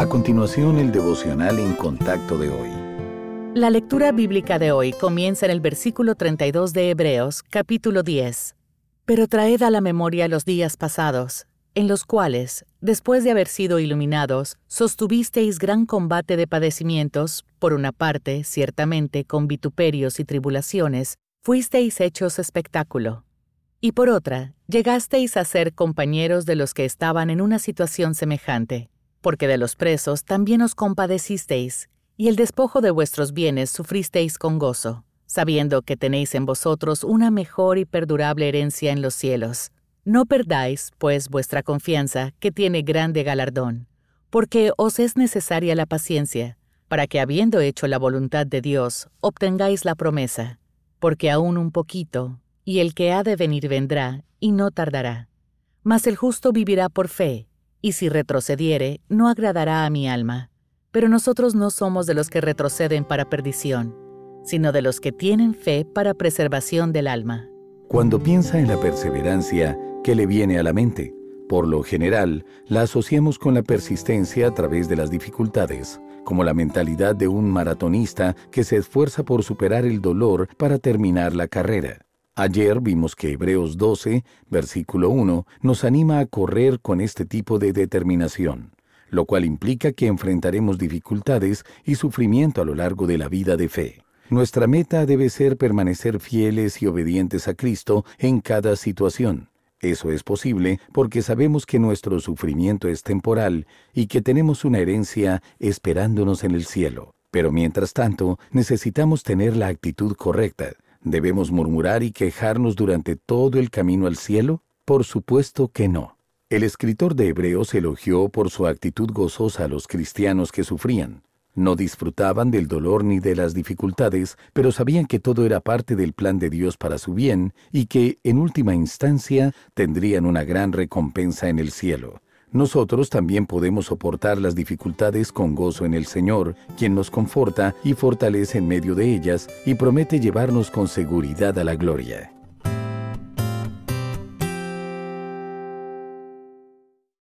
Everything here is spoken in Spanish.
A continuación, el devocional en contacto de hoy. La lectura bíblica de hoy comienza en el versículo 32 de Hebreos, capítulo 10. Pero traed a la memoria los días pasados, en los cuales, después de haber sido iluminados, sostuvisteis gran combate de padecimientos, por una parte, ciertamente, con vituperios y tribulaciones, fuisteis hechos espectáculo. Y por otra, llegasteis a ser compañeros de los que estaban en una situación semejante porque de los presos también os compadecisteis, y el despojo de vuestros bienes sufristeis con gozo, sabiendo que tenéis en vosotros una mejor y perdurable herencia en los cielos. No perdáis, pues, vuestra confianza, que tiene grande galardón, porque os es necesaria la paciencia, para que habiendo hecho la voluntad de Dios, obtengáis la promesa, porque aún un poquito, y el que ha de venir vendrá, y no tardará. Mas el justo vivirá por fe, y si retrocediere, no agradará a mi alma. Pero nosotros no somos de los que retroceden para perdición, sino de los que tienen fe para preservación del alma. Cuando piensa en la perseverancia, ¿qué le viene a la mente? Por lo general, la asociamos con la persistencia a través de las dificultades, como la mentalidad de un maratonista que se esfuerza por superar el dolor para terminar la carrera. Ayer vimos que Hebreos 12, versículo 1, nos anima a correr con este tipo de determinación, lo cual implica que enfrentaremos dificultades y sufrimiento a lo largo de la vida de fe. Nuestra meta debe ser permanecer fieles y obedientes a Cristo en cada situación. Eso es posible porque sabemos que nuestro sufrimiento es temporal y que tenemos una herencia esperándonos en el cielo. Pero mientras tanto, necesitamos tener la actitud correcta, ¿Debemos murmurar y quejarnos durante todo el camino al cielo? Por supuesto que no. El escritor de Hebreos elogió por su actitud gozosa a los cristianos que sufrían. No disfrutaban del dolor ni de las dificultades, pero sabían que todo era parte del plan de Dios para su bien y que, en última instancia, tendrían una gran recompensa en el cielo. Nosotros también podemos soportar las dificultades con gozo en el Señor, quien nos conforta y fortalece en medio de ellas y promete llevarnos con seguridad a la gloria.